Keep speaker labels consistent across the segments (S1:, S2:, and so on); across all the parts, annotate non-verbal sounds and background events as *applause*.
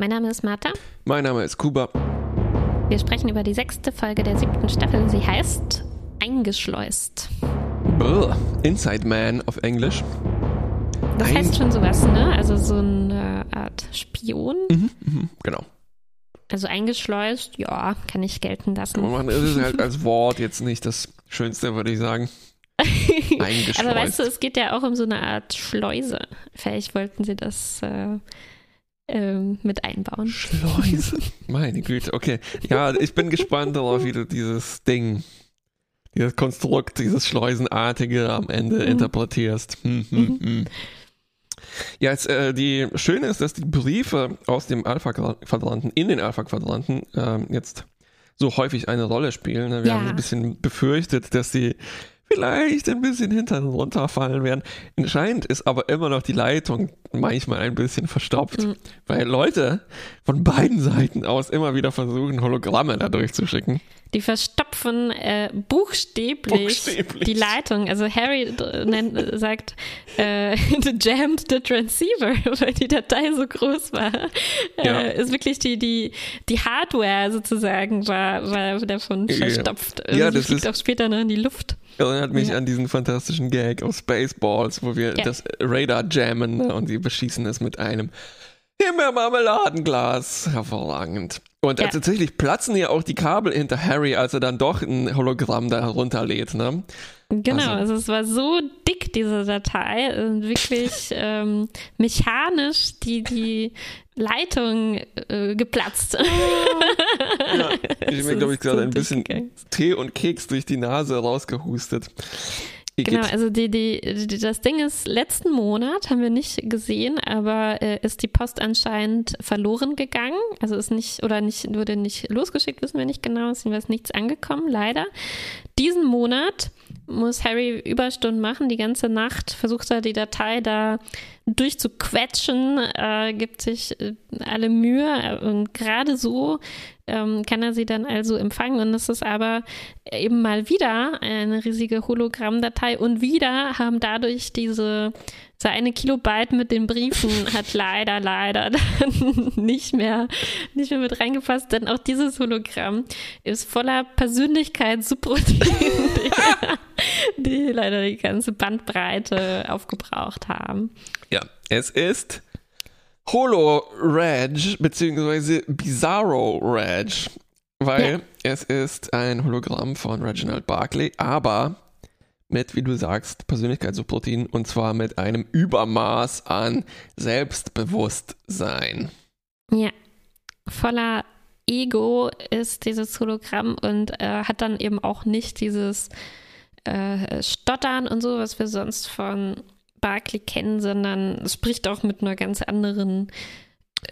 S1: Mein Name ist Martha.
S2: Mein Name ist Kuba.
S1: Wir sprechen über die sechste Folge der siebten Staffel. Sie heißt Eingeschleust.
S2: Brr, Inside Man auf Englisch.
S1: Das
S2: Ein-
S1: heißt schon sowas, ne? Also so eine Art Spion.
S2: Mhm, mhm, genau.
S1: Also eingeschleust, ja, kann ich gelten lassen.
S2: Man ist halt als Wort jetzt nicht das Schönste, würde ich sagen. Eingeschleust. *laughs*
S1: Aber weißt du, es geht ja auch um so eine Art Schleuse. Vielleicht wollten sie das äh, ähm, mit einbauen.
S2: Schleuse. *laughs* Meine Güte, okay. Ja, ich bin gespannt darauf, wie du dieses Ding, dieses Konstrukt, dieses Schleusenartige am Ende interpretierst. Hm, hm, hm. Ja, jetzt, äh, die Schöne ist, dass die Briefe aus dem Alpha-Quadranten in den Alpha-Quadranten ähm, jetzt so häufig eine Rolle spielen. ne? Wir
S1: Ja.
S2: haben ein bisschen befürchtet, dass sie vielleicht ein bisschen hinten runterfallen werden. Anscheinend ist aber immer noch die Leitung manchmal ein bisschen verstopft,
S1: Mhm.
S2: weil Leute von beiden Seiten aus immer wieder versuchen, Hologramme da durchzuschicken.
S1: Die verstopfen äh, buchstäblich,
S2: Buchstäblich.
S1: die Leitung. Also Harry nennt, *laughs* sagt, äh, the *laughs* jammed the transceiver, *laughs* weil die Datei so groß war.
S2: Ja.
S1: Äh, ist wirklich die, die, die Hardware sozusagen war, war davon
S2: Ja.
S1: verstopft.
S2: Ja,
S1: die
S2: das
S1: fliegt
S2: ist-
S1: auch später noch in die Luft.
S2: Erinnert mich
S1: Ja.
S2: an diesen fantastischen Gag aus Spaceballs, wo wir
S1: Ja.
S2: das Radar jammen und die beschießen es mit einem Himbeermarmeladenglas. Hervorragend. Und
S1: Ja.
S2: tatsächlich platzen ja auch die Kabel hinter Harry, als er dann doch ein Hologramm da herunterlädt. Ne?
S1: Genau,
S2: Also-
S1: also, es war so dick, diese Datei, und wirklich *laughs* ähm, mechanisch die, die Leitung äh, geplatzt.
S2: Ja, *laughs* ich habe mir, glaube ich, gerade ein bisschen. Tee und Keks durch die Nase rausgehustet.
S1: Genau, also die, die, die, das Ding ist, letzten Monat haben wir nicht gesehen, aber äh, ist die Post anscheinend verloren gegangen. Also ist nicht, oder nicht, wurde nicht losgeschickt, wissen wir nicht genau, ist jedenfalls nichts angekommen, leider. Diesen Monat muss Harry Überstunden machen, die ganze Nacht versucht er die Datei da durchzuquetschen, äh, gibt sich äh, alle Mühe. Und gerade so ähm, kann er sie dann also empfangen. Und es ist aber eben mal wieder eine riesige Hologrammdatei. Und wieder haben dadurch diese so eine Kilobyte mit den Briefen hat leider, leider *laughs* dann nicht mehr, nicht mehr mit reingefasst, denn auch dieses Hologramm ist voller Persönlichkeitssubroutinen, die, *laughs* die leider die ganze Bandbreite aufgebraucht haben.
S2: Ja, es ist Holo Reg beziehungsweise Bizarro Reg, weil es ist ein Hologramm von Reginald Barclay, aber mit, wie du sagst, Persönlichkeitssubroutinen und zwar mit einem Übermaß an Selbstbewusstsein.
S1: Ja, voller Ego ist dieses Hologramm und äh, hat dann eben auch nicht dieses äh, Stottern und so, was wir sonst von Barclay kennen, sondern es spricht auch mit einer ganz anderen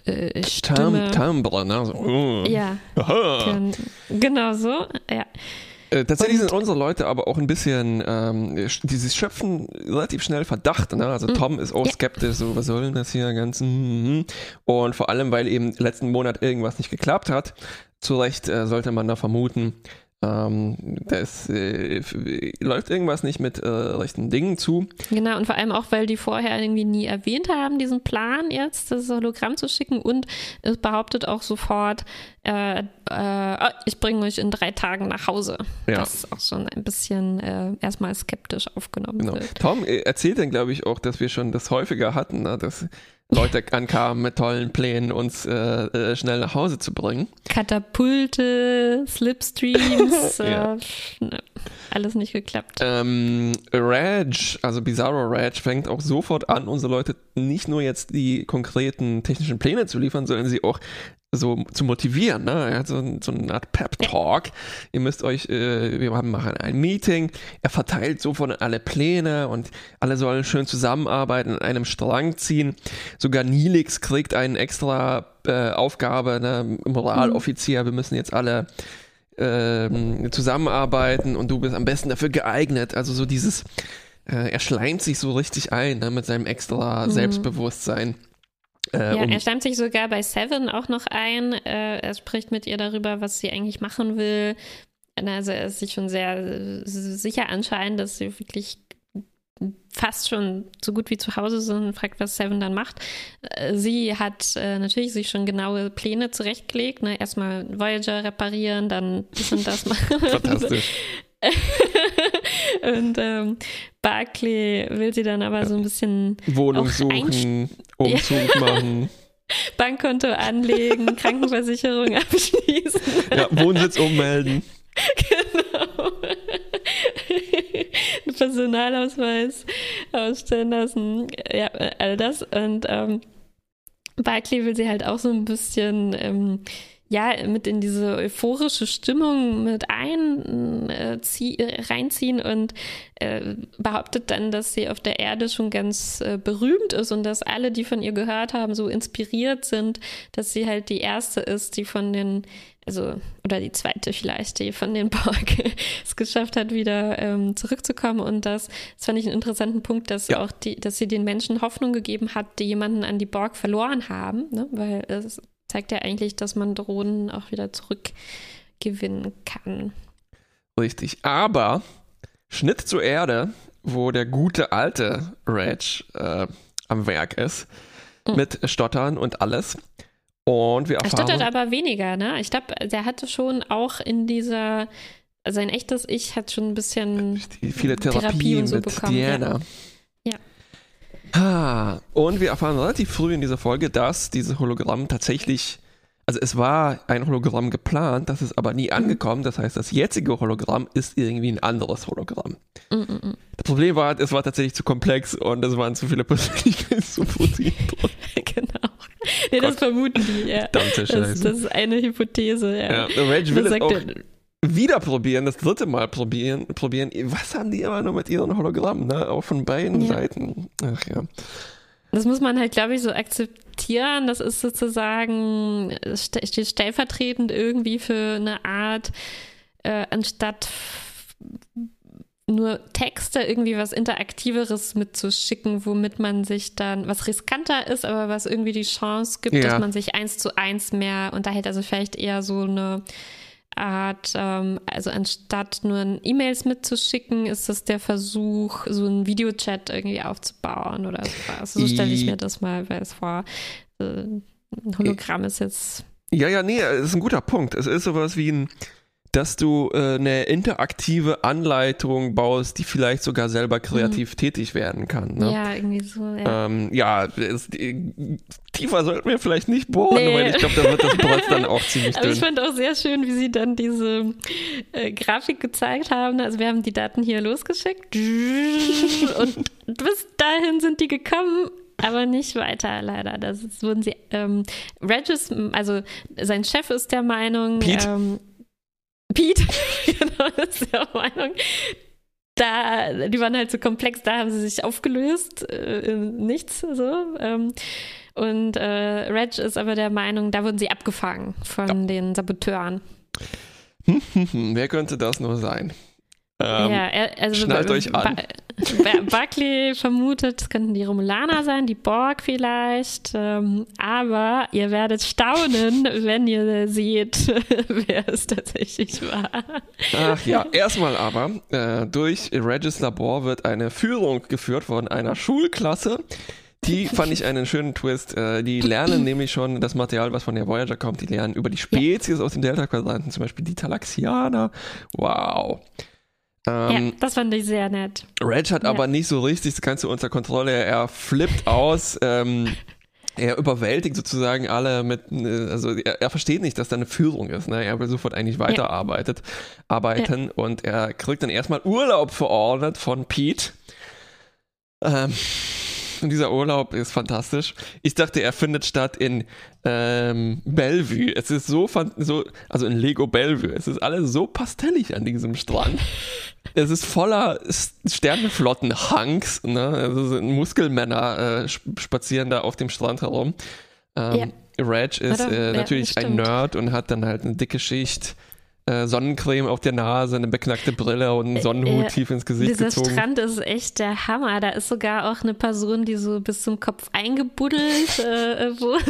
S1: äh, Stimme.
S2: Tam, Timbre, ne? So, oh.
S1: Ja,
S2: Aha.
S1: gen genau so. Ja.
S2: Äh, tatsächlich
S1: Und-
S2: sind unsere Leute aber auch ein bisschen, ähm, dieses schöpfen relativ schnell Verdacht. Ne? Also Tom ist auch.
S1: Ja.
S2: skeptisch, so was soll denn das hier ganz? mhm. Und vor allem, weil eben letzten Monat irgendwas nicht geklappt hat. Zu Recht äh, sollte man da vermuten, ähm, das äh, läuft irgendwas nicht mit äh, rechten Dingen zu.
S1: Genau, und vor allem auch, weil die vorher irgendwie nie erwähnt haben, diesen Plan jetzt, das Hologramm zu schicken. Und es behauptet auch sofort, äh, äh, oh, ich bringe euch in drei Tagen nach Hause.
S2: Ja.
S1: Das ist auch schon ein bisschen äh, erstmal skeptisch aufgenommen
S2: Genau.
S1: wird.
S2: Tom äh, erzählt dann, glaube ich, auch, dass wir schon das häufiger hatten, ne? dass Leute ankamen mit tollen Plänen, uns äh, äh, schnell nach Hause zu bringen.
S1: Katapulte, Slipstreams, *laughs*
S2: Ja.
S1: äh, ne, alles nicht geklappt.
S2: Ähm, Reg, also Bizarro Reg, fängt auch sofort an, unsere Leute nicht nur jetzt die konkreten technischen Pläne zu liefern, sondern sie auch so zu motivieren. Ne? Er hat so, so eine Art Pep-Talk. Ihr müsst euch, äh, wir machen ein Meeting. Er verteilt sofort alle Pläne und alle sollen schön zusammenarbeiten, an einem Strang ziehen. Sogar Nilix kriegt eine extra äh, Aufgabe, ne? Moraloffizier. Wir müssen jetzt alle ähm, zusammenarbeiten und du bist am besten dafür geeignet. Also so dieses, äh, er schleimt sich so richtig ein ne, mit seinem extra Selbstbewusstsein. Äh,
S1: Ja,
S2: um,
S1: er stammt sich sogar bei Seven auch noch ein. Äh, er spricht mit ihr darüber, was sie eigentlich machen will. Also er ist sich schon sehr äh, sicher anscheinend, dass sie wirklich fast schon so gut wie zu Hause sind und fragt, was Seven dann macht. Äh, sie hat äh, natürlich sich schon genaue Pläne zurechtgelegt. Ne? Erstmal Voyager reparieren, dann das und das *laughs* machen.
S2: Fantastisch. *laughs*
S1: und ähm, Barclay will sie dann aber so ein bisschen
S2: Wohnung suchen, Umzug machen. *laughs*
S1: Bankkonto anlegen, *laughs* Krankenversicherung abschließen.
S2: Ja, Wohnsitz ummelden. *laughs*
S1: Genau. Personalausweis ausstellen lassen. Ja, all das. Und ähm, Barclay will sie halt auch so ein bisschen ähm, ja, mit in diese euphorische Stimmung mit ein, äh, zieh, reinziehen und äh, behauptet dann, dass sie auf der Erde schon ganz äh, berühmt ist und dass alle, die von ihr gehört haben, so inspiriert sind, dass sie halt die erste ist, die von den, also, oder die zweite vielleicht, die von den Borg *laughs* es geschafft hat, wieder ähm, zurückzukommen. Und das, das fand ich einen interessanten Punkt, dass
S2: Ja.
S1: auch die, dass sie den Menschen Hoffnung gegeben hat, die jemanden an die Borg verloren haben, ne? weil es zeigt ja eigentlich, dass man Drohnen auch wieder zurückgewinnen kann.
S2: Richtig. Aber Schnitt zur Erde, wo der gute alte Reg äh, am Werk ist,
S1: Mhm.
S2: mit Stottern und alles. Und wir
S1: Er
S2: erfahren.
S1: stottert aber weniger, ne? Ich glaube, der hatte schon auch in dieser, sein echtes Ich hat schon ein bisschen
S2: viele
S1: Therapie
S2: Therapien
S1: und so
S2: mit
S1: bekommen,
S2: Diana.
S1: Ja.
S2: Ah, und wir erfahren relativ früh in dieser Folge, dass diese Hologramm tatsächlich, also es war ein Hologramm geplant, das ist aber nie angekommen. Das heißt, das jetzige Hologramm ist irgendwie ein anderes Hologramm.
S1: Mm, mm, mm.
S2: Das Problem war, es war tatsächlich zu komplex und es waren zu viele Persönlichkeitsproteine *laughs* drin.
S1: genau. Nee, das vermuten die, ja.
S2: Verdammte
S1: Das,
S2: Scheiße.
S1: das ist eine Hypothese, ja.
S2: Ja, der Reg will
S1: Das
S2: es
S1: sagt
S2: auch wieder probieren, das dritte Mal probieren, probieren. Was haben die immer nur mit ihren Hologrammen, ne? Auch von beiden
S1: Ja.
S2: Seiten. Ach ja.
S1: Das muss man halt, glaube ich, so akzeptieren. Das ist sozusagen, steht stellvertretend irgendwie für eine Art, äh, anstatt nur Texte irgendwie was Interaktiveres mitzuschicken, womit man sich dann, was riskanter ist, aber was irgendwie die Chance gibt,
S2: Ja.
S1: dass man sich eins zu eins mehr unterhält. Also vielleicht eher so eine Art, ähm, also anstatt nur E-Mails mitzuschicken, ist das der Versuch, so einen Videochat irgendwie aufzubauen oder sowas. So stelle ich mir das mal es vor. Äh, Ein Hologramm ist jetzt.
S2: Ja, ja, nee, das ist ein guter Punkt. Es ist sowas wie ein, dass du äh, eine interaktive Anleitung baust, die vielleicht sogar selber kreativ tätig werden kann. Ne?
S1: Mhm. Ja, irgendwie so, ja.
S2: Ähm, ja, es, tiefer sollten wir vielleicht nicht bohren,
S1: Nee.
S2: weil ich glaube, da wird das Brett dann auch *laughs* ziemlich
S1: Aber ich fand auch sehr schön, wie sie dann diese äh, Grafik gezeigt haben. Also wir haben die Daten hier losgeschickt *laughs* und bis dahin sind die gekommen, aber nicht weiter leider. Das ist- wurden sie. Ähm, Regis, also sein Chef ist der Meinung.
S2: Pete.
S1: Ähm, Pete, *laughs* genau, ist der Meinung. Da, die waren halt so komplex, da haben sie sich aufgelöst, äh, in nichts so. Ähm, und äh, Reg ist aber der Meinung, da wurden sie abgefangen von den Saboteuren. *laughs*
S2: Wer könnte das nur sein? Ähm,
S1: ja, also
S2: schnallt euch an.
S1: Ba Buckley vermutet, es könnten die Romulaner sein, die Borg vielleicht. Ähm, aber ihr werdet staunen, *laughs* wenn ihr seht, *laughs* wer es tatsächlich war.
S2: Ach ja, *laughs* erstmal aber, äh, durch Regis Labor wird eine Führung geführt von einer Schulklasse. Die fand ich einen schönen Twist. Äh, die lernen nämlich schon das Material, was von der Voyager kommt. Die lernen über die Spezies aus dem Delta-Quadranten, zum Beispiel die Talaxianer. Wow.
S1: Ja,
S2: Ähm,
S1: das fand ich sehr nett.
S2: Reg hat
S1: Ja.
S2: aber nicht so richtig das Ganze unter Kontrolle. Er flippt *laughs* aus. Ähm, er überwältigt sozusagen alle mit, äh, also er, er versteht nicht, dass da eine Führung ist. Ne? Er will sofort eigentlich weiterarbeitet, arbeiten und er kriegt dann erstmal Urlaub verordnet von Pete. Ähm, und dieser Urlaub ist fantastisch. Ich dachte, er findet statt in ähm, Bellevue. Es ist so, so, also in Lego Bellevue. Es ist alles so pastellig an diesem Strand. Es ist voller Sternenflotten-Hunks, ne? Also so Muskelmänner äh, sp- spazieren da auf dem Strand herum. Ähm, Reg ist äh,
S1: ja,
S2: natürlich ein. Nerd und hat dann halt eine dicke Schicht äh, Sonnencreme auf der Nase, eine beknackte Brille und einen Sonnenhut
S1: äh,
S2: tief ins Gesicht
S1: Dieser
S2: gezogen.
S1: Strand ist echt der Hammer. Da ist sogar auch eine Person, die so bis zum Kopf eingebuddelt äh, wurde.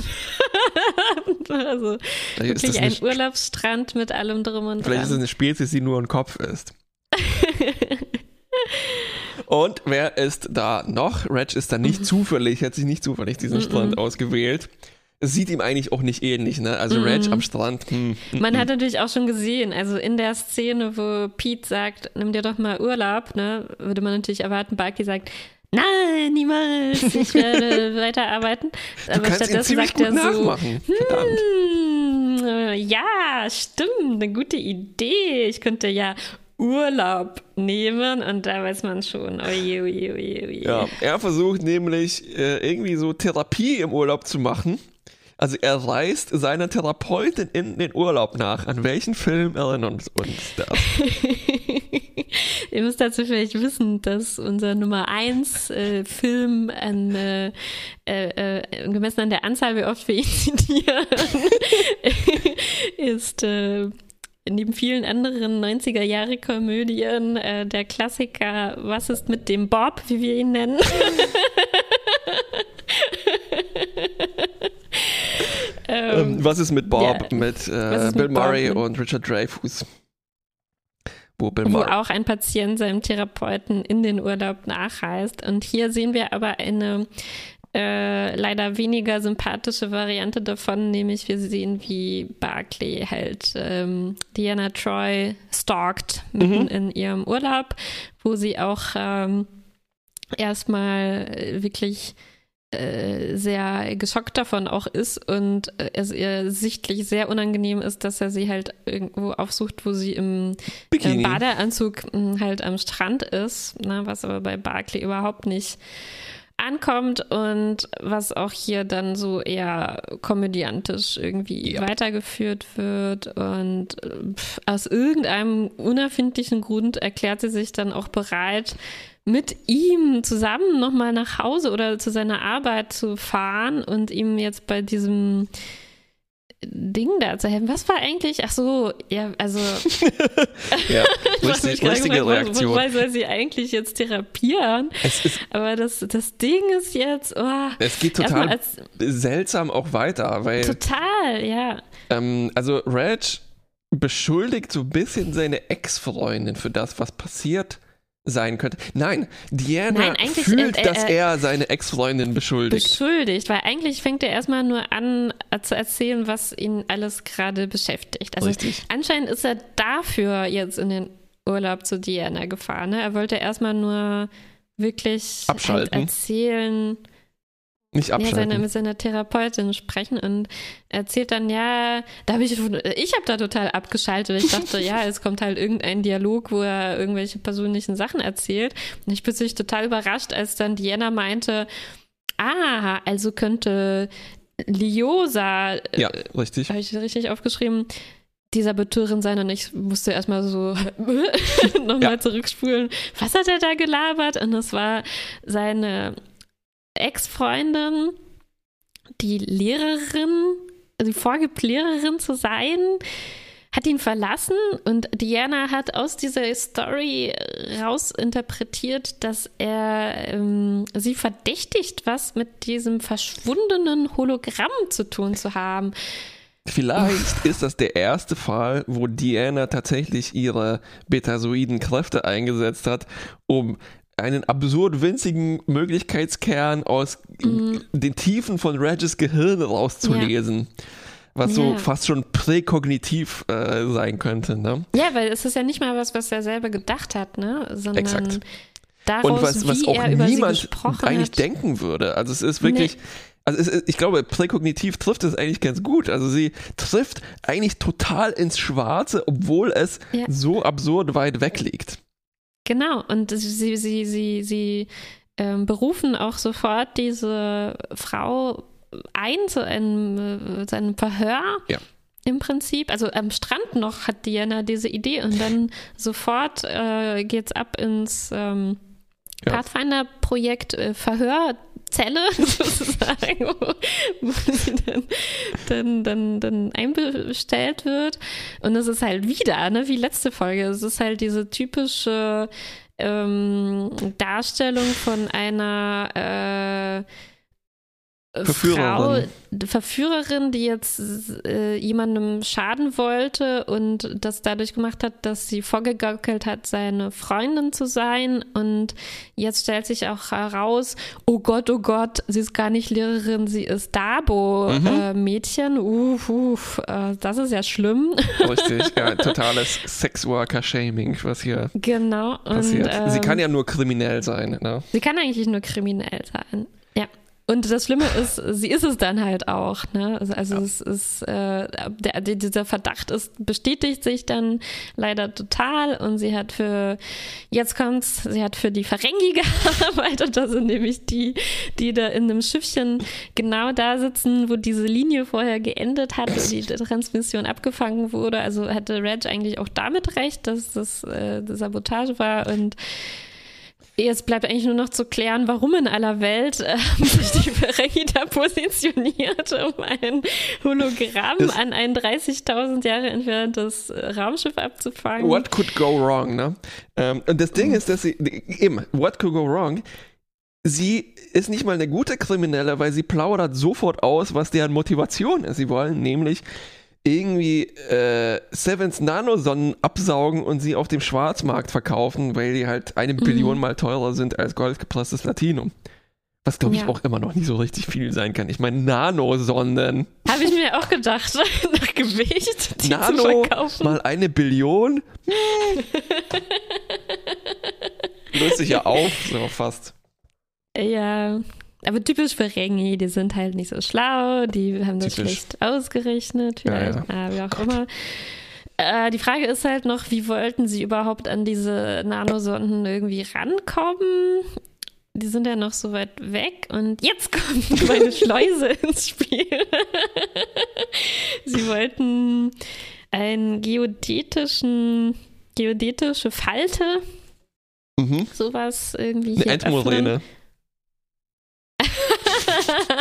S1: *laughs* also
S2: Vielleicht ist
S1: wirklich ein Urlaubsstrand mit allem drum und
S2: vielleicht ist es
S1: dran.
S2: eine Spezies, die nur ein Kopf ist. *laughs* Und wer ist da noch? Reg ist da nicht zufällig, hat sich nicht zufällig diesen Strand ausgewählt. Sieht ihm eigentlich auch nicht ähnlich, ne? Also Reg am Strand. Hm, hm,
S1: Man hat natürlich auch schon gesehen, also in der Szene, wo Pete sagt, nimm dir doch mal Urlaub, ne, würde man natürlich erwarten, Barky sagt, Nein, niemals, ich werde *laughs* weiterarbeiten.
S2: Aber stattdessen sagt er so,
S1: hm, ja, stimmt, eine gute Idee. Ich könnte ja Urlaub nehmen und da weiß man schon, oje, oje, oje, oje.
S2: Ja, er versucht nämlich äh, irgendwie so Therapie im Urlaub zu machen. Also er reist seiner Therapeutin in den Urlaub nach. An welchen Film erinnern uns das? *laughs*
S1: Ihr müsst dazu vielleicht wissen, dass unser Nummer 1 äh, Film an, äh, äh, äh, gemessen an der Anzahl, wie oft wir ihn zitieren, *laughs* ist äh, neben vielen anderen 90er Jahre Komödien äh, der Klassiker Was ist mit dem Bob, wie wir ihn nennen? *laughs*
S2: Ähm, ähm, was ist mit Bob, ja, mit, äh, Bill mit Murray Bob? und Richard Dreyfuss?
S1: Wo, Bill wo auch ein Patient seinem Therapeuten in den Urlaub nachreist. Und hier sehen wir aber eine äh, leider weniger sympathische Variante davon, nämlich wir sehen, wie Barclay halt ähm, Diana Troy stalkt mitten mhm. in ihrem Urlaub, wo sie auch ähm, erstmal wirklich äh, sehr geschockt davon auch ist und es ihr sichtlich sehr unangenehm ist, dass er sie halt irgendwo aufsucht, wo sie im äh, Badeanzug hm, halt am Strand ist, ne, was aber bei Barclay überhaupt nicht ankommt und was auch hier dann so eher komödiantisch irgendwie ja. weitergeführt wird. Und äh, aus irgendeinem unerfindlichen Grund erklärt sie sich dann auch bereit, mit ihm zusammen nochmal nach Hause oder zu seiner Arbeit zu fahren und ihm jetzt bei diesem Ding da zu helfen. Was war eigentlich? Ach so, ja, also. *laughs*
S2: ja, lustig, lustige gefragt, Reaktion.
S1: Wobei soll sie eigentlich jetzt therapieren? Aber das, das Ding ist jetzt. Oh,
S2: es geht total als, seltsam auch weiter, weil.
S1: Total, ja.
S2: Ähm, also, Reg beschuldigt so ein bisschen seine Ex-Freundin für das, was passiert sein könnte. Nein, Diana Nein, fühlt, äh, äh, dass er seine Ex-Freundin beschuldigt.
S1: Beschuldigt, weil eigentlich fängt er erstmal nur an äh, zu erzählen, was ihn alles gerade beschäftigt. Also Richtig. anscheinend ist er dafür jetzt in den Urlaub zu Diana gefahren. Ne? Er wollte erstmal nur wirklich
S2: halt
S1: erzählen,
S2: nicht abschalten.
S1: Ja, seine, mit seiner Therapeutin sprechen und erzählt dann, ja, da habe ich, ich habe da total abgeschaltet. Ich dachte, *laughs* ja, es kommt halt irgendein Dialog, wo er irgendwelche persönlichen Sachen erzählt. Und ich bin sich total überrascht, als dann Diana meinte, ah, also könnte Liosa,
S2: äh, ja, richtig.
S1: Habe ich richtig aufgeschrieben, dieser Betürin sein und ich musste erstmal so *laughs* nochmal ja. zurückspulen. Was hat er da gelabert? Und es war seine Ex-Freundin, die Lehrerin, also die vorgibt, Lehrerin zu sein, hat ihn verlassen und Diana hat aus dieser Story rausinterpretiert, dass er ähm, sie verdächtigt, was mit diesem verschwundenen Hologramm zu tun zu haben.
S2: Vielleicht ist das der erste Fall, wo Diana tatsächlich ihre betasoiden Kräfte eingesetzt hat, um einen absurd winzigen Möglichkeitskern aus mhm. den Tiefen von Regis Gehirn rauszulesen. Ja. Was so ja. fast schon präkognitiv äh, sein könnte, ne?
S1: Ja, weil es ist ja nicht mal was, was er selber gedacht hat, ne? Sondern
S2: Exakt.
S1: Daraus,
S2: Und was, was auch niemand eigentlich hat. denken würde. Also es ist wirklich. Nee. Also es, ich glaube, präkognitiv trifft es eigentlich ganz gut. Also sie trifft eigentlich total ins Schwarze, obwohl es ja. so absurd weit weg liegt.
S1: Genau, und sie, sie, sie, sie ähm, berufen auch sofort diese Frau ein zu einem, äh, zu einem Verhör.
S2: Ja.
S1: Im Prinzip, also am Strand noch hat Diana diese Idee und dann *laughs* sofort äh, es ab ins ähm, ja. Pathfinder-Projekt äh, Verhör Zelle *laughs* sozusagen, wo, sie dann, dann, dann, dann einbestellt wird. Und es ist halt wieder, ne, wie letzte Folge, es ist halt diese typische ähm, Darstellung von einer äh, Frau, Verführerin, die jetzt äh, jemandem schaden wollte und das dadurch gemacht hat, dass sie vorgegaukelt hat, seine Freundin zu sein. Und jetzt stellt sich auch heraus, oh Gott, oh Gott, sie ist gar nicht Lehrerin, sie ist Dabo-Mädchen. Mhm. Äh, uff, uff, äh, das ist ja schlimm. *laughs*
S2: Richtig, ja, *laughs* totales Sexworker-Shaming, was hier
S1: genau.
S2: passiert.
S1: Und, ähm,
S2: sie kann ja nur kriminell sein. Ne?
S1: Sie kann eigentlich nur kriminell sein. Ja. Und das Schlimme ist, sie ist es dann halt auch. Ne? Also, also ja. es ist, äh, der, dieser Verdacht ist, bestätigt sich dann leider total und sie hat für, jetzt kommt's, sie hat für die Ferengi *laughs* gearbeitet. Das sind nämlich die, die da in einem Schiffchen genau da sitzen, wo diese Linie vorher geendet hat und die Transmission abgefangen wurde. Also hatte Reg eigentlich auch damit recht, dass das äh, Sabotage war und Jetzt bleibt eigentlich nur noch zu klären, warum in aller Welt äh, *laughs* sich die Ferengi da positioniert, um ein Hologramm das an ein 30.000 Jahre entferntes äh, Raumschiff abzufangen.
S2: What could go wrong, ne? Ähm, und das Ding ist, dass sie, eben, what could go wrong? Sie ist nicht mal eine gute Kriminelle, weil sie plaudert sofort aus, was deren Motivation ist. Sie wollen nämlich irgendwie äh, Sevens Nanosonnen absaugen und sie auf dem Schwarzmarkt verkaufen, weil die halt eine mhm. Billion mal teurer sind als goldgepresstes Latinum. Was glaube ich ja. auch immer noch nicht so richtig viel sein kann. Ich meine, Nanosonnen.
S1: Habe ich mir auch gedacht, *laughs* nach Gewicht die
S2: Nano
S1: zu verkaufen.
S2: mal eine Billion. *laughs* Löst sich ja auf, so fast.
S1: Ja, aber typisch für Rengi, die sind halt nicht so schlau, die haben das typisch. schlecht ausgerechnet, vielleicht, ja, ja. Ah, wie auch immer. Äh, die Frage ist halt noch, wie wollten sie überhaupt an diese Nanosonden irgendwie rankommen? Die sind ja noch so weit weg und jetzt kommt *laughs* meine Schleuse ins Spiel. *laughs* sie wollten einen geodätischen, geodätische Falte, mhm. sowas irgendwie.
S2: Eine Endmoräne.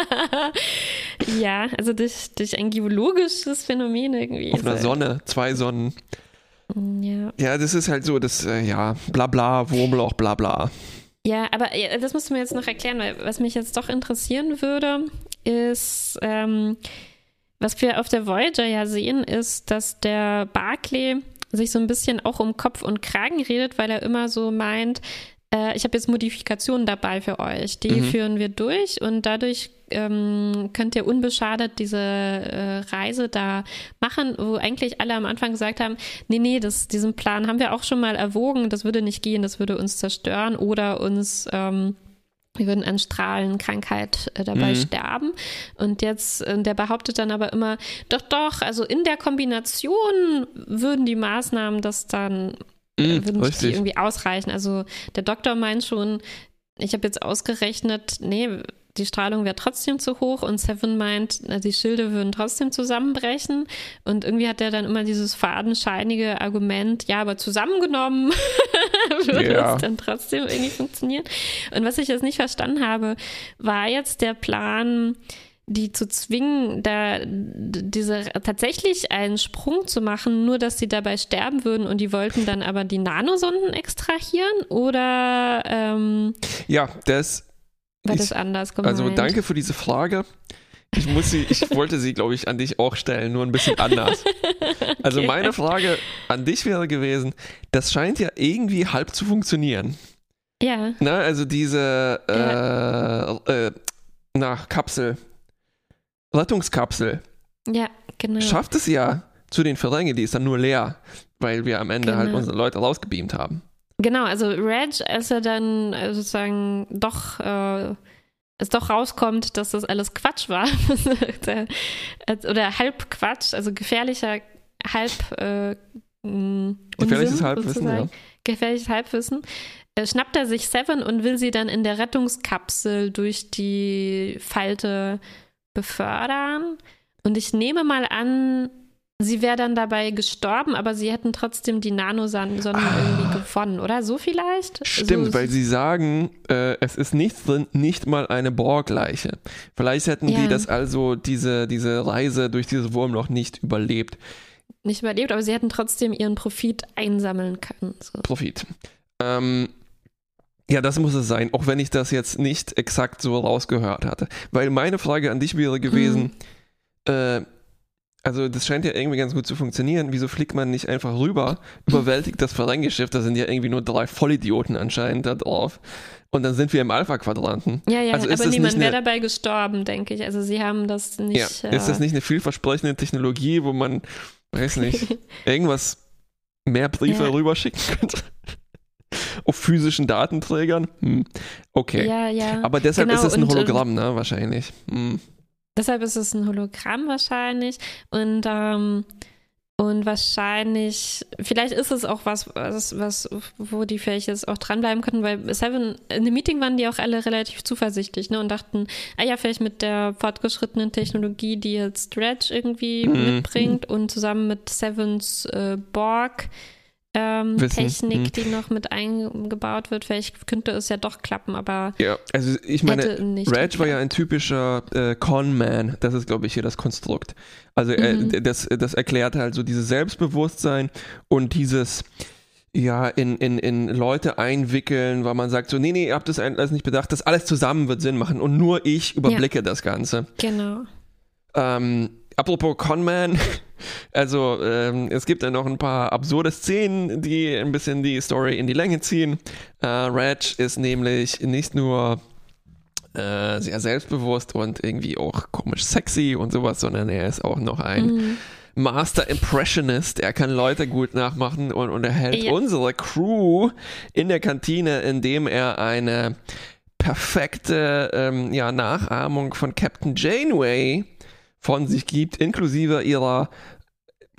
S2: *laughs*
S1: ja, also durch, durch ein geologisches Phänomen irgendwie.
S2: Auf einer Sonne, zwei Sonnen.
S1: Ja.
S2: Ja, das ist halt so, das, äh, ja, bla bla, Wurmloch, bla bla.
S1: Ja, aber das musst du mir jetzt noch erklären, weil was mich jetzt doch interessieren würde, ist, ähm, was wir auf der Voyager ja sehen, ist, dass der Barclay sich so ein bisschen auch um Kopf und Kragen redet, weil er immer so meint, äh, ich habe jetzt Modifikationen dabei für euch. Die mhm. führen wir durch und dadurch ähm, könnt ihr unbeschadet diese äh, Reise da machen, wo eigentlich alle am Anfang gesagt haben, nee, nee, das, diesen Plan haben wir auch schon mal erwogen, das würde nicht gehen, das würde uns zerstören oder uns ähm, wir würden an Strahlenkrankheit äh, dabei mhm. sterben. Und jetzt, äh, der behauptet dann aber immer, doch, doch, also in der Kombination würden die Maßnahmen das dann mm, würden die irgendwie ausreichen. Also der Doktor meint schon, ich habe jetzt ausgerechnet, nee, die Strahlung wäre trotzdem zu hoch und Seven meint, die Schilde würden trotzdem zusammenbrechen. Und irgendwie hat er dann immer dieses fadenscheinige Argument, ja, aber zusammengenommen *laughs* würde ja. es dann trotzdem irgendwie funktionieren. Und was ich jetzt nicht verstanden habe, war jetzt der Plan, die zu zwingen, da diese tatsächlich einen Sprung zu machen, nur dass sie dabei sterben würden und die wollten dann aber die Nanosonden extrahieren oder ähm,
S2: ja, das
S1: war das anders gemeint?
S2: Also danke für diese Frage. Ich muss sie, ich wollte sie, glaube ich, an dich auch stellen, nur ein bisschen anders. *laughs* okay. Also meine Frage an dich wäre gewesen, das scheint ja irgendwie halb zu funktionieren.
S1: Ja.
S2: Na, also diese äh, ja. äh, nach Kapsel, Rettungskapsel.
S1: Ja, genau.
S2: Schafft es ja zu den Ferengi, die ist dann nur leer, weil wir am Ende halt genau. halt unsere Leute rausgebeamt haben.
S1: Genau, also Reg, als er dann äh, sozusagen doch äh, es doch rauskommt, dass das alles Quatsch war, *laughs* oder halb Quatsch, also gefährlicher halb äh,
S2: gefährliches Halbwissen, ja.
S1: Gefährliches Halbwissen. Äh, schnappt er sich Seven und will sie dann in der Rettungskapsel durch die Falte befördern. Und ich nehme mal an, sie wäre dann dabei gestorben, aber sie hätten trotzdem die Nanosonnen ah. irgendwie gewonnen, oder? So vielleicht?
S2: Stimmt,
S1: so,
S2: weil sie sagen, äh, es ist nichts drin, nicht mal eine Borgleiche. Vielleicht hätten ja. die das also, diese, diese Reise durch dieses Wurmloch nicht überlebt.
S1: Nicht überlebt, aber sie hätten trotzdem ihren Profit einsammeln können. So.
S2: Profit. Ähm, Ja, das muss es sein, auch wenn ich das jetzt nicht exakt so rausgehört hatte. Weil meine Frage an dich wäre gewesen, mhm. äh, also das scheint ja irgendwie ganz gut zu funktionieren. Wieso fliegt man nicht einfach rüber, überwältigt das Ferengi-Schiff, da sind ja irgendwie nur drei Vollidioten anscheinend da drauf. Und dann sind wir im Alpha-Quadranten.
S1: Ja, ja,
S2: also
S1: aber niemand wäre dabei gestorben, denke ich. Also sie haben das nicht.
S2: Ja. Ist das äh, nicht eine vielversprechende Technologie, wo man, weiß nicht, *laughs* irgendwas mehr Briefe ja. rüberschicken könnte? Auf physischen Datenträgern? Hm. Okay.
S1: Ja, ja.
S2: Aber deshalb genau, ist es ein Hologramm, und, ne? Wahrscheinlich. Hm.
S1: Deshalb ist es ein Hologramm wahrscheinlich. Und, ähm, und wahrscheinlich, vielleicht ist es auch was, was, was, wo die vielleicht jetzt auch dranbleiben könnten, weil Seven, in dem Meeting waren die auch alle relativ zuversichtlich, ne, und dachten, ah ja, vielleicht mit der fortgeschrittenen Technologie, die jetzt Dredge irgendwie mhm. mitbringt und zusammen mit Sevens äh, Borg, ähm, Technik, hm. die noch mit eingebaut wird. Vielleicht könnte es ja doch klappen, aber.
S2: Ja, also ich meine, Reg war ja ein typischer äh, Con-Man. Das ist, glaube ich, hier das Konstrukt. Also äh, mhm. das, das erklärt halt so dieses Selbstbewusstsein und dieses ja, in, in, in Leute einwickeln, weil man sagt so, nee, nee, ihr habt das alles nicht bedacht, das alles zusammen wird Sinn machen und nur ich überblicke ja. das Ganze.
S1: Genau.
S2: Ähm, apropos Conman, *laughs* also ähm, es gibt ja noch ein paar absurde Szenen, die ein bisschen die Story in die Länge ziehen. Äh, Reg ist nämlich nicht nur äh, sehr selbstbewusst und irgendwie auch komisch sexy und sowas, sondern er ist auch noch ein mhm. Master Impressionist. Er kann Leute gut nachmachen und unterhält ja. unsere Crew in der Kantine, indem er eine perfekte ähm, ja, Nachahmung von Captain Janeway von sich gibt, inklusive ihrer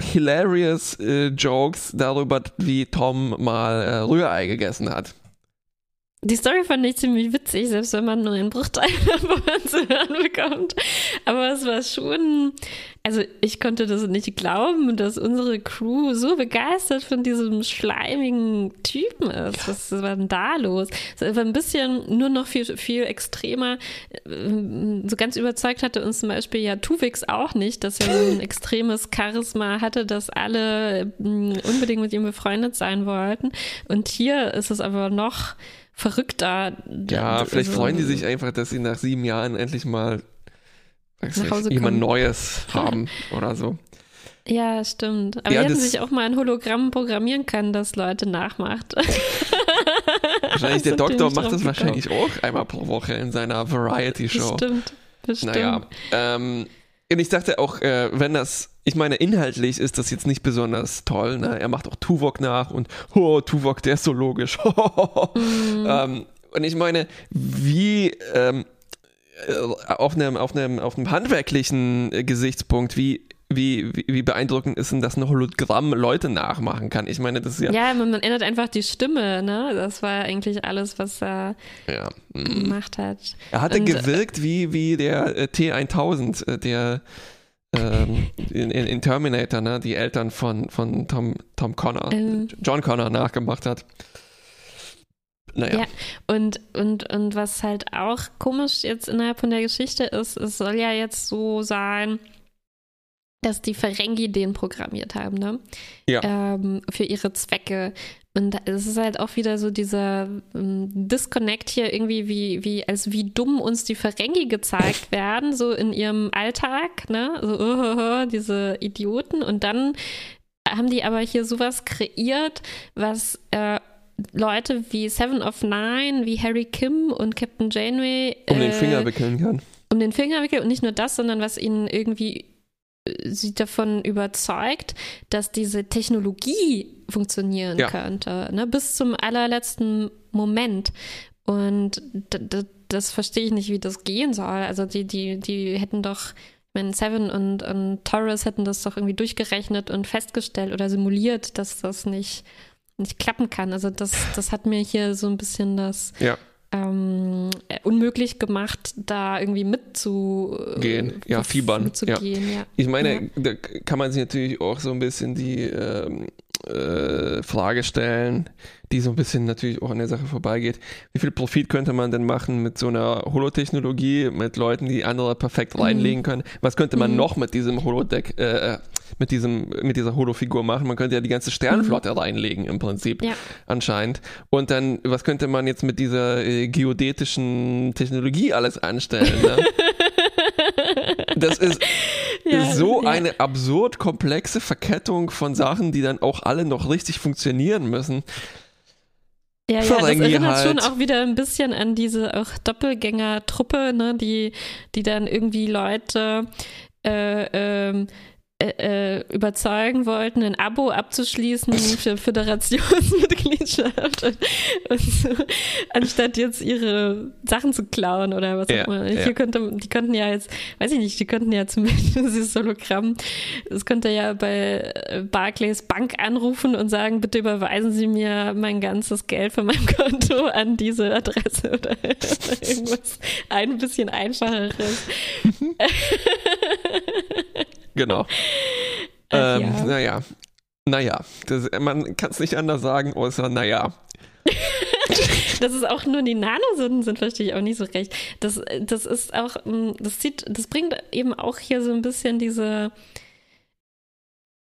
S2: hilarious äh, Jokes darüber, wie Tom mal äh, Rührei gegessen hat.
S1: Die Story fand ich ziemlich witzig, selbst wenn man nur einen Bruchteil *laughs* davon zu hören bekommt. Aber es war schon, also ich konnte das nicht glauben, dass unsere Crew so begeistert von diesem schleimigen Typen ist. Was, war denn da los? Es war ein bisschen nur noch viel, viel extremer. So ganz überzeugt hatte uns zum Beispiel ja Tuvix auch nicht, dass er so ein *laughs* extremes Charisma hatte, dass alle mm, unbedingt mit ihm befreundet sein wollten. Und hier ist es aber noch verrückter.
S2: Ja, vielleicht also, freuen die sich einfach, dass sie nach sieben Jahren endlich mal jemand Neues haben *laughs* oder so.
S1: Ja, stimmt. Aber ja, die hätten sich auch mal ein Hologramm programmieren können, das Leute nachmacht. *laughs*
S2: Wahrscheinlich, der Doktor macht das wahrscheinlich auch einmal pro Woche in seiner Variety-Show.
S1: Bestimmt, bestimmt.
S2: Naja, ähm, und ich dachte auch, äh, wenn das, ich meine, inhaltlich ist das jetzt nicht besonders toll. Ne? Er macht auch Tuvok nach und, oh, Tuvok, der ist so logisch. *laughs* mhm. ähm, und ich meine, wie ähm, äh, auf einem, auf einem, auf einem handwerklichen äh, Gesichtspunkt, wie wie, wie, wie, beeindruckend ist denn, dass ein Hologramm Leute nachmachen kann? Ich meine, das ist ja.
S1: Ja, man, man ändert einfach die Stimme, ne? Das war eigentlich alles, was er ja. Mhm. gemacht hat.
S2: Er hatte Und, äh, gewirkt wie, wie der äh, T1000, äh, der ähm, in, in, Terminator, ne? Die Eltern von, von Tom, Tom Connor, ähm, John Connor nachgemacht hat. Naja. Ja,
S1: und, und, und was halt auch komisch jetzt innerhalb von der Geschichte ist, es soll ja jetzt so sein, dass die Ferengi den programmiert haben, ne?
S2: Ja.
S1: Ähm, für ihre Zwecke. Und es ist halt auch wieder so dieser ähm, Disconnect hier irgendwie, wie, wie, als wie dumm uns die Ferengi gezeigt *laughs* werden, so in ihrem Alltag, ne? So, *laughs* uh, uh, diese Idioten. Und dann haben die aber hier sowas kreiert, was äh, Leute wie Seven of Nine, wie Harry Kim und Captain Janeway
S2: um den Finger äh, wickeln kann.
S1: Um den Finger wickeln und nicht nur das, sondern was ihnen irgendwie sie davon überzeugt, dass diese Technologie funktionieren ja. könnte, ne? bis zum allerletzten Moment. Und das verstehe ich nicht, wie das gehen soll. Also die, die, die hätten doch, ich meine, Seven und, und Torres hätten das doch irgendwie durchgerechnet und festgestellt oder simuliert, dass das nicht, nicht klappen kann. Also das, das hat mir hier so ein bisschen das
S2: ja
S1: ähm, unmöglich gemacht, da irgendwie mitzugehen.
S2: Ja, fiebern.
S1: Ja. ja.
S2: Ich meine, ja. da kann man sich natürlich auch so ein bisschen die ähm, äh, Frage stellen, die so ein bisschen natürlich auch an der Sache vorbeigeht. Wie viel Profit könnte man denn machen mit so einer Holotechnologie, mit Leuten, die andere perfekt mhm. reinlegen können? Was könnte man mhm. noch mit diesem Holodeck, äh, mit diesem, mit dieser Holo-Figur machen. Man könnte ja die ganze Sternenflotte mhm. reinlegen im Prinzip. Ja. Anscheinend. Und dann, was könnte man jetzt mit dieser äh, geodätischen Technologie alles anstellen? Ne? *laughs* das ist ja, so ja. eine absurd komplexe Verkettung von Sachen, die dann auch alle noch richtig funktionieren müssen.
S1: Ja, ja, das erinnert halt. schon auch wieder ein bisschen an diese auch Doppelgänger-Truppe, ne, die, die dann irgendwie Leute äh, ähm, äh, äh, überzeugen wollten, ein Abo abzuschließen für Föderationsmitgliedschaft, so, anstatt jetzt ihre Sachen zu klauen oder was auch immer. Ja, Hier könnte, die könnten ja jetzt, weiß ich nicht, die könnten ja zumindest *laughs* dieses Hologramm, das könnte ja bei äh, Barclays Bank anrufen und sagen, bitte überweisen Sie mir mein ganzes Geld von meinem *laughs* Konto an diese Adresse oder *laughs* irgendwas ein bisschen einfacheres.
S2: Genau. *laughs* Äh, ähm, ja. Naja, naja, das, man kann es nicht anders sagen, außer naja. *laughs*
S1: das ist auch nur die Nanosünden sind, verstehe ich auch nicht so recht. Das, das ist auch, mm, das zieht, das bringt eben auch hier so ein bisschen diese,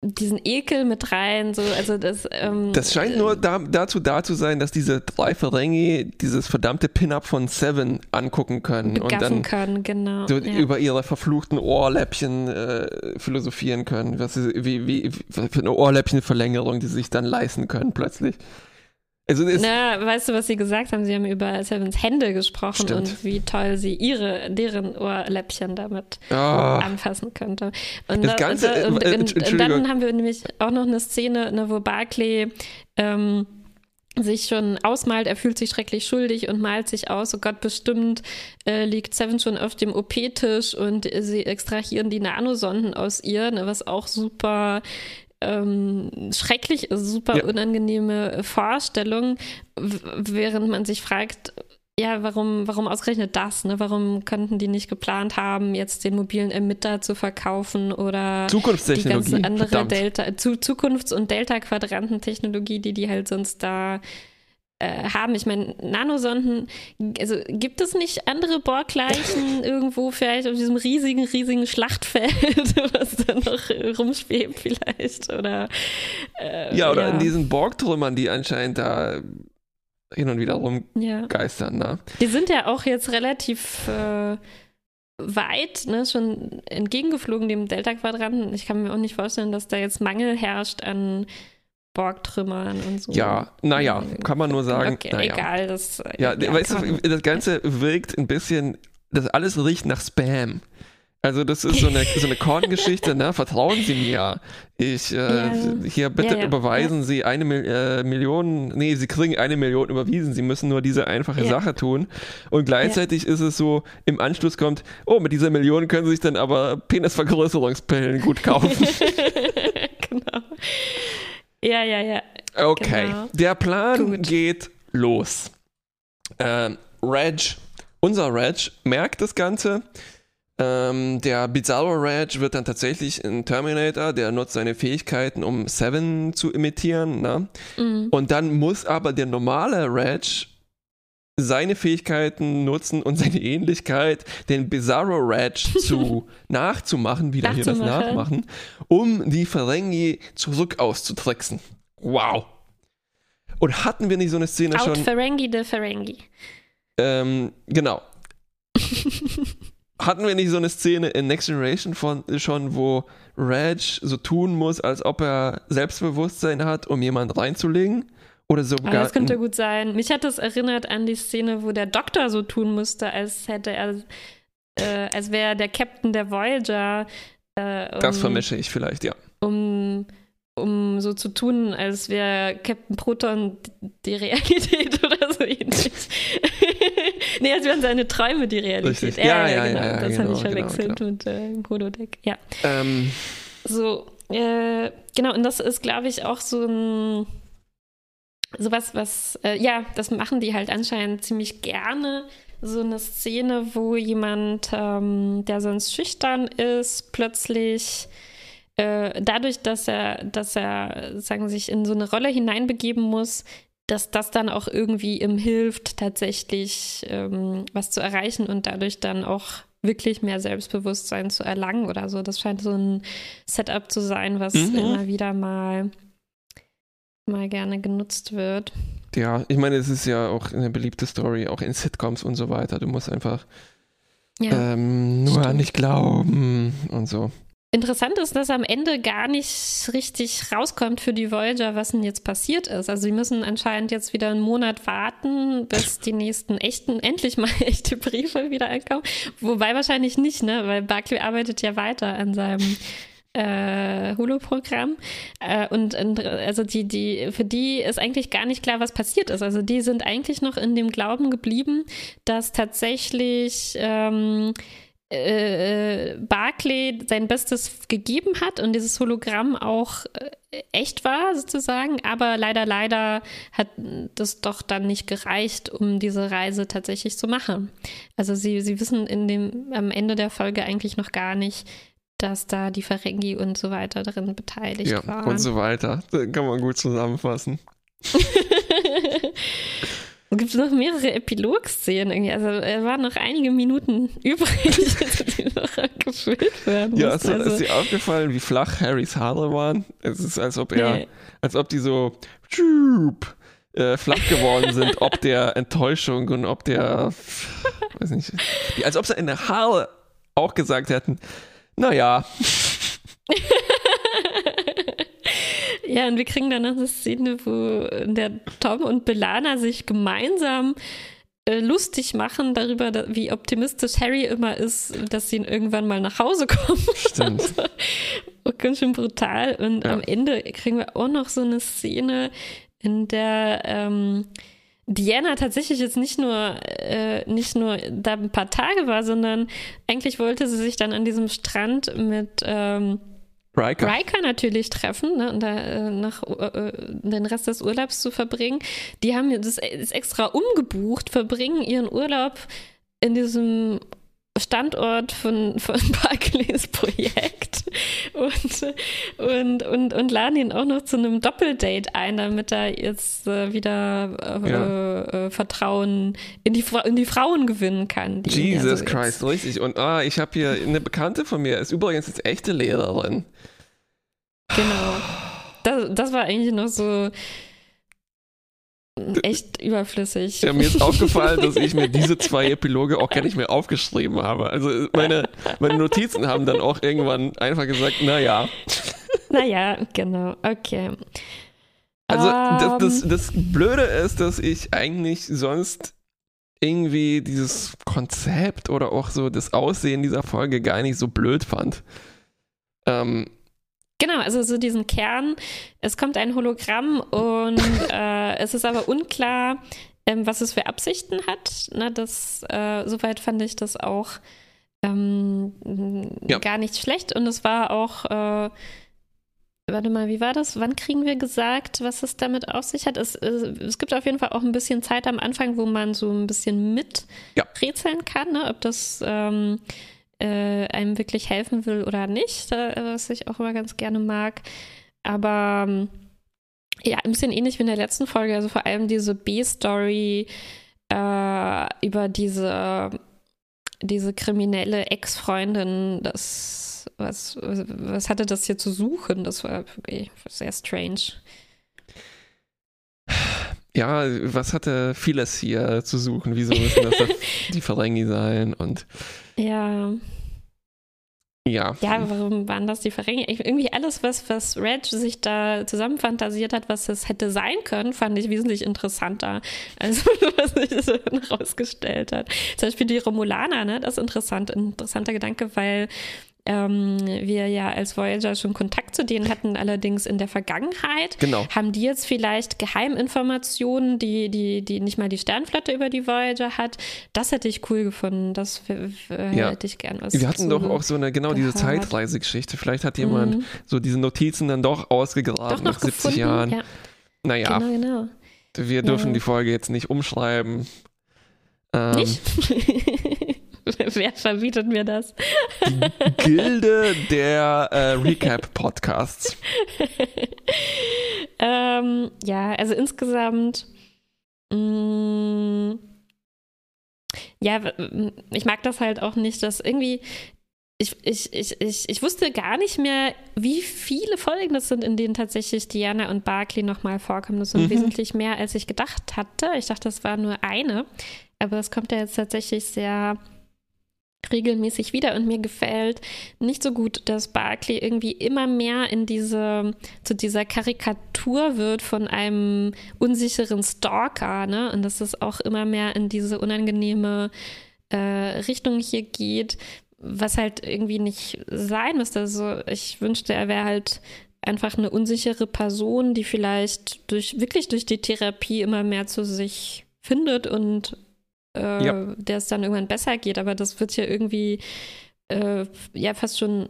S1: diesen Ekel mit rein. So, also das, ähm,
S2: das scheint nur da, dazu da zu sein, dass diese drei Ferengi dieses verdammte Pin-Up von Seven angucken können und dann
S1: können, genau,
S2: so ja. über ihre verfluchten Ohrläppchen äh, philosophieren können. Was, wie, wie, für eine Ohrläppchenverlängerung, die sie sich dann leisten können plötzlich.
S1: Also Na, weißt du, was sie gesagt haben? Sie haben über Sevens Hände gesprochen Stimmt. und wie toll sie ihre, deren Ohrläppchen damit oh. anfassen könnte. Und, das Ganze, da, und, äh, und, und, dann haben wir nämlich auch noch eine Szene, ne, wo Barclay ähm, sich schon ausmalt, er fühlt sich schrecklich schuldig und malt sich aus, oh Gott, bestimmt äh, liegt Seven schon auf dem OP-Tisch und sie extrahieren die Nanosonden aus ihr, ne, was auch super ähm, schrecklich super ja. unangenehme Vorstellung, während man sich fragt, ja, warum, warum ausgerechnet das? Ne? Warum könnten die nicht geplant haben, jetzt den mobilen Emitter zu verkaufen oder die ganze andere Verdammt. Delta, zu, Zukunfts- und Delta-Quadranten-Technologie, die die halt sonst da äh, haben. Ich meine, Nanosonden, also gibt es nicht andere Borgleichen *laughs* irgendwo vielleicht auf diesem riesigen, riesigen Schlachtfeld, *laughs* was da noch rumschwebt vielleicht? Oder,
S2: äh, ja, oder ja. in diesen Borgtrümmern, die anscheinend da hin und wieder rumgeistern. Ja. Ne?
S1: Die sind ja auch jetzt relativ äh, weit, ne, schon entgegengeflogen dem Delta-Quadranten. Ich kann mir auch nicht vorstellen, dass da jetzt Mangel herrscht an Borgtrümmern und so.
S2: Ja, naja, kann man nur sagen.
S1: Okay,
S2: naja.
S1: egal. Das,
S2: ja, ja weißt du, das Ganze wirkt ein bisschen, das alles riecht nach Spam. Also das ist so eine, *laughs* so eine Korngeschichte, ne? Vertrauen Sie mir. Ich, äh, ja. hier bitte ja, ja, überweisen Sie eine Mil äh, Million, nee, Sie kriegen eine Million überwiesen, Sie müssen nur diese einfache Sache tun. Und gleichzeitig ist es so, im Anschluss kommt, oh, mit dieser Million können Sie sich dann aber Penisvergrößerungspillen gut kaufen. *laughs*
S1: genau. Ja, ja, ja.
S2: Okay, genau. der Plan Gut. geht los. Ähm, Reg, unser Reg, merkt das Ganze. Ähm, der Bizarro Reg wird dann tatsächlich ein Terminator, der nutzt seine Fähigkeiten, um Seven zu imitieren. Ne? Mhm. Und dann muss aber der normale Reg seine Fähigkeiten nutzen und seine Ähnlichkeit, den Bizarro Reg zu *laughs* nachzumachen, wieder hier das nachmachen, um die Ferengi zurück auszutricksen. Wow. Und hatten wir nicht so eine Szene
S1: Out
S2: schon?
S1: Ferengi de Ferengi.
S2: Ähm, genau. *laughs* hatten wir nicht so eine Szene in Next Generation von, schon, wo Reg so tun muss, als ob er Selbstbewusstsein hat, um jemand reinzulegen? Oder sogar.
S1: Aber das könnte gut sein. Mich hat das erinnert an die Szene, wo der Doktor so tun musste, als hätte er, äh, als wäre der Captain der Voyager. Äh, um,
S2: das vermische ich vielleicht, ja.
S1: Um, um so zu tun, als wäre Captain Proton die Realität *laughs* oder so ähnlich. *laughs* nee, als wären seine Träume die Realität.
S2: Richtig. Ja, ja, ja, genau. ja,
S1: Das
S2: genau,
S1: habe ich
S2: genau,
S1: verwechselt
S2: genau.
S1: mit äh, dem Holodeck. Ja.
S2: Ähm.
S1: So, äh, genau, und das ist, glaube ich, auch so ein sowas, was, äh, ja, das machen die halt anscheinend ziemlich gerne. So eine Szene, wo jemand, ähm, der sonst schüchtern ist, plötzlich äh, dadurch, dass er, dass er, sagen sich, in so eine Rolle hineinbegeben muss, dass das dann auch irgendwie ihm hilft, tatsächlich ähm, was zu erreichen und dadurch dann auch wirklich mehr Selbstbewusstsein zu erlangen oder so. Das scheint so ein Setup zu sein, was mhm. immer wieder mal, mal gerne genutzt wird.
S2: Ja, ich meine, es ist ja auch eine beliebte Story, auch in Sitcoms und so weiter. Du musst einfach ja, ähm, nur an dich glauben und so.
S1: Interessant ist, dass am Ende gar nicht richtig rauskommt für die Voyager, was denn jetzt passiert ist. Also sie müssen anscheinend jetzt wieder einen Monat warten, bis *laughs* die nächsten echten, endlich mal *laughs* echte Briefe wieder ankommen. Wobei wahrscheinlich nicht, ne? Weil Barclay arbeitet ja weiter an seinem äh, Holo-Programm. Äh, und, und, also die, die, für die ist eigentlich gar nicht klar, was passiert ist. Also die sind eigentlich noch in dem Glauben geblieben, dass tatsächlich ähm, äh, Barclay sein Bestes gegeben hat und dieses Hologramm auch äh, echt war, sozusagen. Aber leider, leider hat das doch dann nicht gereicht, um diese Reise tatsächlich zu machen. Also sie, sie wissen in dem, am Ende der Folge eigentlich noch gar nicht, dass da die Ferengi und so weiter darin beteiligt ja, waren.
S2: Und so weiter. Das kann man gut zusammenfassen. *laughs*
S1: Es gibt noch mehrere Epilogszenen irgendwie. Also es waren noch einige Minuten *laughs* übrig, *laughs* die noch gefüllt werden
S2: Ja, also, also, ist dir aufgefallen, wie flach Harrys Haare waren? Es ist, als ob er, nee. als ob die so äh, flach geworden sind, ob der Enttäuschung und ob der, weiß nicht, als ob sie in der Haare auch gesagt hätten, naja. *laughs*
S1: Ja, und wir kriegen dann noch eine Szene, wo der Tom und Belana sich gemeinsam äh, lustig machen darüber, da, wie optimistisch Harry immer ist, dass sie irgendwann mal nach Hause kommen. Stimmt. *laughs* oh, ganz schön brutal. Und ja. am Ende kriegen wir auch noch so eine Szene, in der ähm, Diana tatsächlich jetzt nicht nur, äh, nicht nur da ein paar Tage war, sondern eigentlich wollte sie sich dann an diesem Strand mit ähm, Riker. Riker natürlich treffen ne, und da äh, noch äh, den Rest des Urlaubs zu verbringen. Die haben das ist extra umgebucht, verbringen ihren Urlaub in diesem Standort von, von Barclays Projekt *laughs* und, und, und, und laden ihn auch noch zu einem Doppeldate ein, damit er jetzt äh, wieder äh, ja. äh, Vertrauen in die, in die Frauen gewinnen kann.
S2: Jesus so Christ, jetzt. richtig. Und ah, ich habe hier eine Bekannte von mir, ist übrigens jetzt echte Lehrerin.
S1: Genau. Das, das war eigentlich noch so echt überflüssig.
S2: Ja, mir ist *laughs* aufgefallen, dass ich mir diese zwei Epiloge auch gar nicht mehr aufgeschrieben habe. Also meine, meine Notizen haben dann auch irgendwann einfach gesagt, naja.
S1: Naja, genau, okay.
S2: Also das, das, ähm. das Blöde ist, dass ich eigentlich sonst irgendwie dieses Konzept oder auch so das Aussehen dieser Folge gar nicht so blöd fand. Ähm,
S1: Genau, also so diesen Kern, es kommt ein Hologramm und *laughs* äh, es ist aber unklar, ähm, was es für Absichten hat. Na, das, äh, soweit fand ich das auch ähm, ja. gar nicht schlecht. Und es war auch, äh, warte mal, wie war das? Wann kriegen wir gesagt, was es damit auf sich hat? Es, es, es gibt auf jeden Fall auch ein bisschen Zeit am Anfang, wo man so ein bisschen mit ja. rätseln kann, ne? ob das ähm, äh, einem wirklich helfen will oder nicht, was ich auch immer ganz gerne mag. Aber ähm, ja, ein bisschen ähnlich wie in der letzten Folge, also vor allem diese B-Story äh, über diese, diese kriminelle Ex-Freundin, das, was, was hatte das hier zu suchen? Das war wirklich sehr strange.
S2: Ja, was hatte vieles hier zu suchen? Wieso müssen das *laughs* die Ferengi sein? Und
S1: ja.
S2: Ja.
S1: Ja, warum waren das die Verringerungen? Irgendwie alles, was, was Reg sich da zusammenfantasiert hat, was es hätte sein können, fand ich wesentlich interessanter, als *laughs* was sich so herausgestellt hat. Zum Beispiel die Romulaner, ne? Das ist interessant, interessanter Gedanke, weil ähm, wir ja als Voyager schon Kontakt zu denen hatten, allerdings in der Vergangenheit.
S2: Genau.
S1: Haben die jetzt vielleicht Geheiminformationen, die, die, die nicht mal die Sternflotte über die Voyager hat? Das hätte ich cool gefunden. Das äh, ja. hätte ich gern was.
S2: Wir hatten doch auch so eine, genau gehört. diese Zeitreisegeschichte. Vielleicht hat jemand mhm. so diese Notizen dann doch ausgegraben doch nach 70 gefunden. Jahren. Ja. Naja. Genau, genau. Wir dürfen ja. die Folge jetzt nicht umschreiben.
S1: Ähm, nicht? *laughs* *laughs* Wer verbietet mir das?
S2: Die Gilde der äh, Recap-Podcasts. *laughs*
S1: ähm, ja, also insgesamt. Mh, mm, ja, ich mag das halt auch nicht, dass irgendwie ich, ich, ich, ich, ich wusste gar nicht mehr, wie viele Folgen das sind, in denen tatsächlich Diana und Barclay nochmal vorkommen. Das sind mhm. wesentlich mehr, als ich gedacht hatte. Ich dachte, das war nur eine. Aber das kommt ja jetzt tatsächlich sehr regelmäßig wieder und mir gefällt nicht so gut, dass Barclay irgendwie immer mehr in diese zu dieser Karikatur wird von einem unsicheren Stalker, ne? Und dass es auch immer mehr in diese unangenehme äh, Richtung hier geht, was halt irgendwie nicht sein müsste. Also ich wünschte, er wäre halt einfach eine unsichere Person, die vielleicht durch wirklich durch die Therapie immer mehr zu sich findet und äh, ja. der es dann irgendwann besser geht. Aber das wird ja irgendwie äh, ja fast schon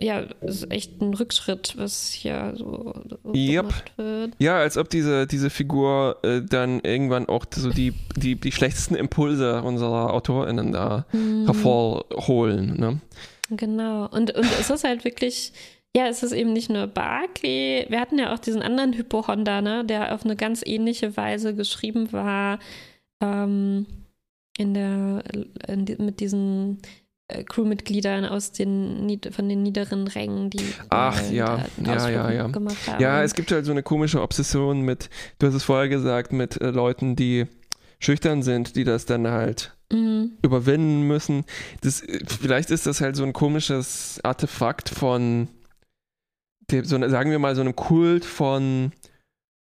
S1: ja, ist echt ein Rückschritt, was hier so,
S2: yep. gemacht wird. Ja, als ob diese, diese Figur äh, dann irgendwann auch so die, die, die schlechtesten Impulse unserer AutorInnen da mhm. hervorholen. Ne?
S1: Genau. Und, und es ist halt wirklich, ja, es ist eben nicht nur Barclay. Wir hatten ja auch diesen anderen Hypohonda, ne, der auf eine ganz ähnliche Weise geschrieben war ähm, in der, in die, mit diesen äh, Crewmitgliedern aus den von den niederen Rängen, die
S2: Ach äh, ja, ja, ja, ja. Gemacht haben. Ja, es gibt halt so eine komische Obsession mit, du hast es vorher gesagt, mit äh, Leuten, die schüchtern sind, die das dann halt mhm. überwinden müssen. Das, äh, vielleicht ist das halt so ein komisches Artefakt von, so eine, sagen wir mal, so einem Kult von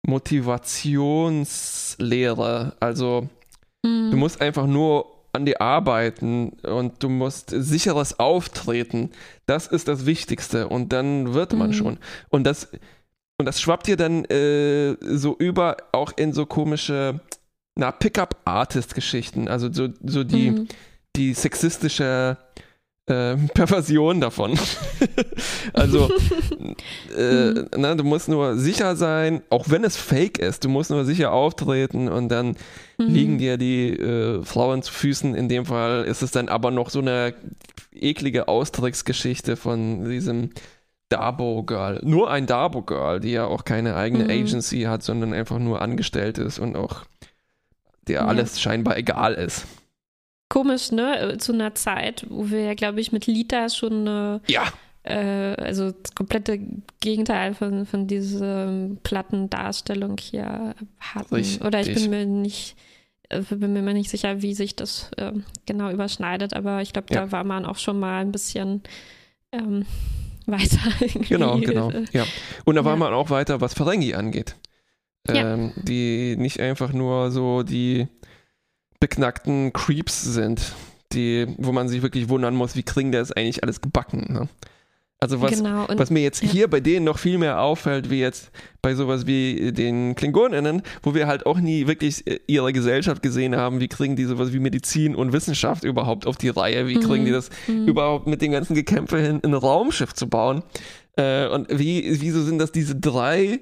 S2: Motivationslehre. Also mhm. du musst einfach nur an dir arbeiten und du musst sicheres Auftreten. Das ist das Wichtigste und dann wird man mhm. schon. Und das, und das schwappt dir dann äh, so über auch in so komische, na, Pickup-Artist-Geschichten. Also so, so die, mhm. die sexistische äh, *laughs* Perversion davon. *laughs* also, *laughs* äh, mhm. na, du musst nur sicher sein, auch wenn es fake ist, du musst nur sicher auftreten und dann mhm. liegen dir die äh, Frauen zu Füßen. In dem Fall ist es dann aber noch so eine eklige Austricksgeschichte von diesem Dabo Girl. Nur ein Dabo Girl, die ja auch keine eigene mhm. Agency hat, sondern einfach nur angestellt ist und auch der ja. alles scheinbar egal ist
S1: komisch, ne? Äh, zu einer Zeit, wo wir ja, glaube ich, mit Lita schon eine.
S2: Ja.
S1: Äh, also das komplette Gegenteil von, von dieser Plattendarstellung hier hatten. Richtig. Oder ich bin mir nicht äh, bin mir nicht sicher, wie sich das äh, genau überschneidet, aber ich glaube, ja. da war man auch schon mal ein bisschen ähm, *laughs* weiter.
S2: Irgendwie. Genau, genau. Ja. Und da war man auch weiter, was Ferengi angeht. Ähm, ja. Die nicht einfach nur so die beknackten Creeps sind, die, wo man sich wirklich wundern muss, wie kriegen der es eigentlich alles gebacken. Ne? Also was, genau, und, was mir jetzt ja. hier bei denen noch viel mehr auffällt, wie jetzt bei sowas wie den KlingonInnen, wo wir halt auch nie wirklich äh, ihre Gesellschaft gesehen haben, wie kriegen die sowas wie Medizin und Wissenschaft überhaupt auf die Reihe, wie kriegen mhm. die das mhm. überhaupt mit dem ganzen Gekämpfe hin, ein Raumschiff zu bauen. Äh, und wie, wieso sind das diese drei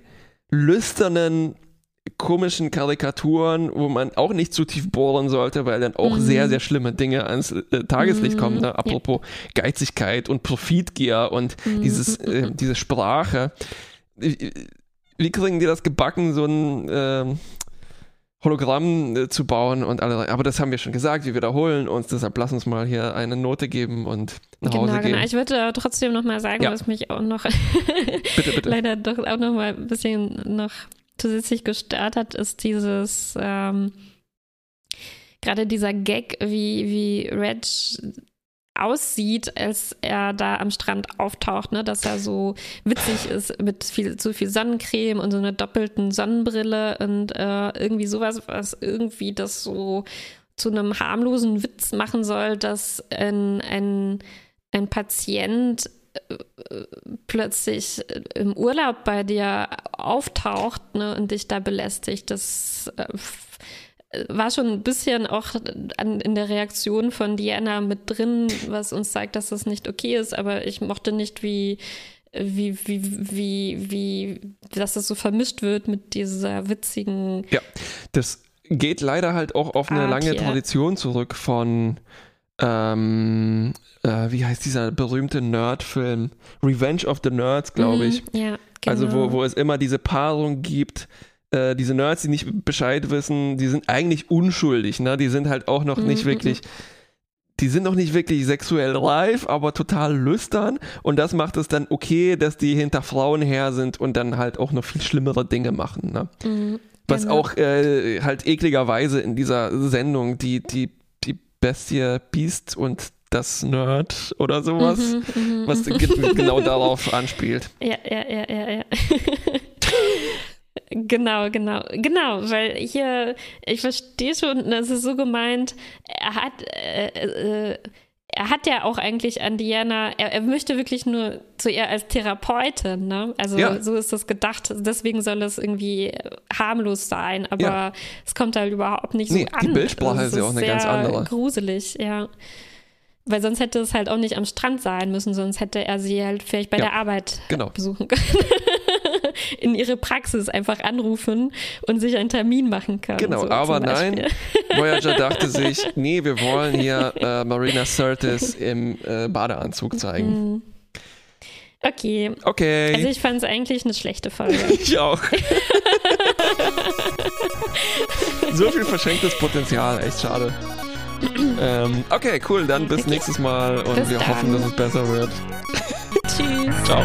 S2: lüsternen komischen Karikaturen, wo man auch nicht zu tief bohren sollte, weil dann auch mhm. sehr, sehr schlimme Dinge ans äh, Tageslicht mhm. kommen. Ne? Apropos ja. Geizigkeit und Profitgier und mhm. dieses, äh, *laughs* diese Sprache. Wie, kriegen die das gebacken, so ein äh, Hologramm zu bauen und alle, aber das haben wir schon gesagt, wir wiederholen uns, deshalb lass uns mal hier eine Note geben und nach genau, Hause gehen. Genau,
S1: ich würde trotzdem noch mal sagen, ja. was mich auch noch bitte, bitte. *laughs* leider doch auch noch mal ein bisschen noch zusätzlich gestört hat, ist dieses, ähm, gerade dieser Gag, wie, wie Reg aussieht, als er da am Strand auftaucht, ne? dass er so witzig ist mit viel, zu viel Sonnencreme und so einer doppelten Sonnenbrille und äh, irgendwie sowas, was irgendwie das so zu einem harmlosen Witz machen soll, dass ein, ein, ein Patient plötzlich im Urlaub bei dir auftaucht ne, und dich da belästigt, das äh, war schon ein bisschen auch an, in der Reaktion von Diana mit drin, was uns zeigt, dass das nicht okay ist, aber ich mochte nicht, wie wie, wie, wie, wie, dass das so vermischt wird mit dieser witzigen.
S2: Ja, das geht leider halt auch auf eine Art lange. Tradition zurück von ähm, äh, wie heißt dieser berühmte Nerd-Film? Revenge of the Nerds, glaube mhm, ich.
S1: ja,
S2: genau. Also wo, wo es immer diese Paarung gibt, äh, diese Nerds, die nicht Bescheid wissen, die sind eigentlich unschuldig, ne? Die sind halt auch noch nicht
S1: Mhm,
S2: wirklich, die sind noch nicht wirklich sexuell reif, aber total lüstern. Und das macht es dann okay, dass die hinter Frauen her sind und dann halt auch noch viel schlimmere Dinge machen, ne?
S1: Mhm,
S2: Was
S1: genau.
S2: auch äh, halt ekligerweise in dieser Sendung die, die Bestie Beast und das Nerd oder sowas,
S1: Mhm, mhm,
S2: was ge- genau darauf anspielt. *laughs*
S1: Ja, ja, ja, ja, ja. *laughs* genau, genau, genau, weil hier, ich verstehe schon, das ist so gemeint, er hat, äh, äh, er hat ja auch eigentlich an Diana, er, er möchte wirklich nur zu ihr als Therapeutin, ne? Also
S2: Ja.
S1: so ist das gedacht, deswegen soll es irgendwie harmlos sein, aber
S2: Ja.
S1: es kommt halt überhaupt nicht
S2: Nee,
S1: so
S2: die
S1: an.
S2: Bildsprache
S1: Also
S2: ist ja auch eine ganz andere.
S1: gruselig, ja. Weil sonst hätte es halt auch nicht am Strand sein müssen, sonst hätte er sie halt vielleicht bei
S2: Ja,
S1: der Arbeit
S2: genau.
S1: besuchen können. *laughs* In ihre Praxis einfach anrufen und sich einen Termin machen können.
S2: Genau,
S1: so
S2: aber nein, Voyager dachte sich, nee, wir wollen hier äh, Marina Sirtis im äh, Badeanzug zeigen.
S1: Mhm. Okay,
S2: Okay,
S1: also ich fand es eigentlich eine schlechte Folge. *laughs*
S2: ich auch. *laughs* so viel verschenktes Potenzial, echt schade. *clears throat* ähm, okay, cool, dann bis nächstes Mal und
S1: Bis
S2: wir
S1: dann.
S2: hoffen, dass es besser wird. *laughs*
S1: Tschüss.
S2: Ciao.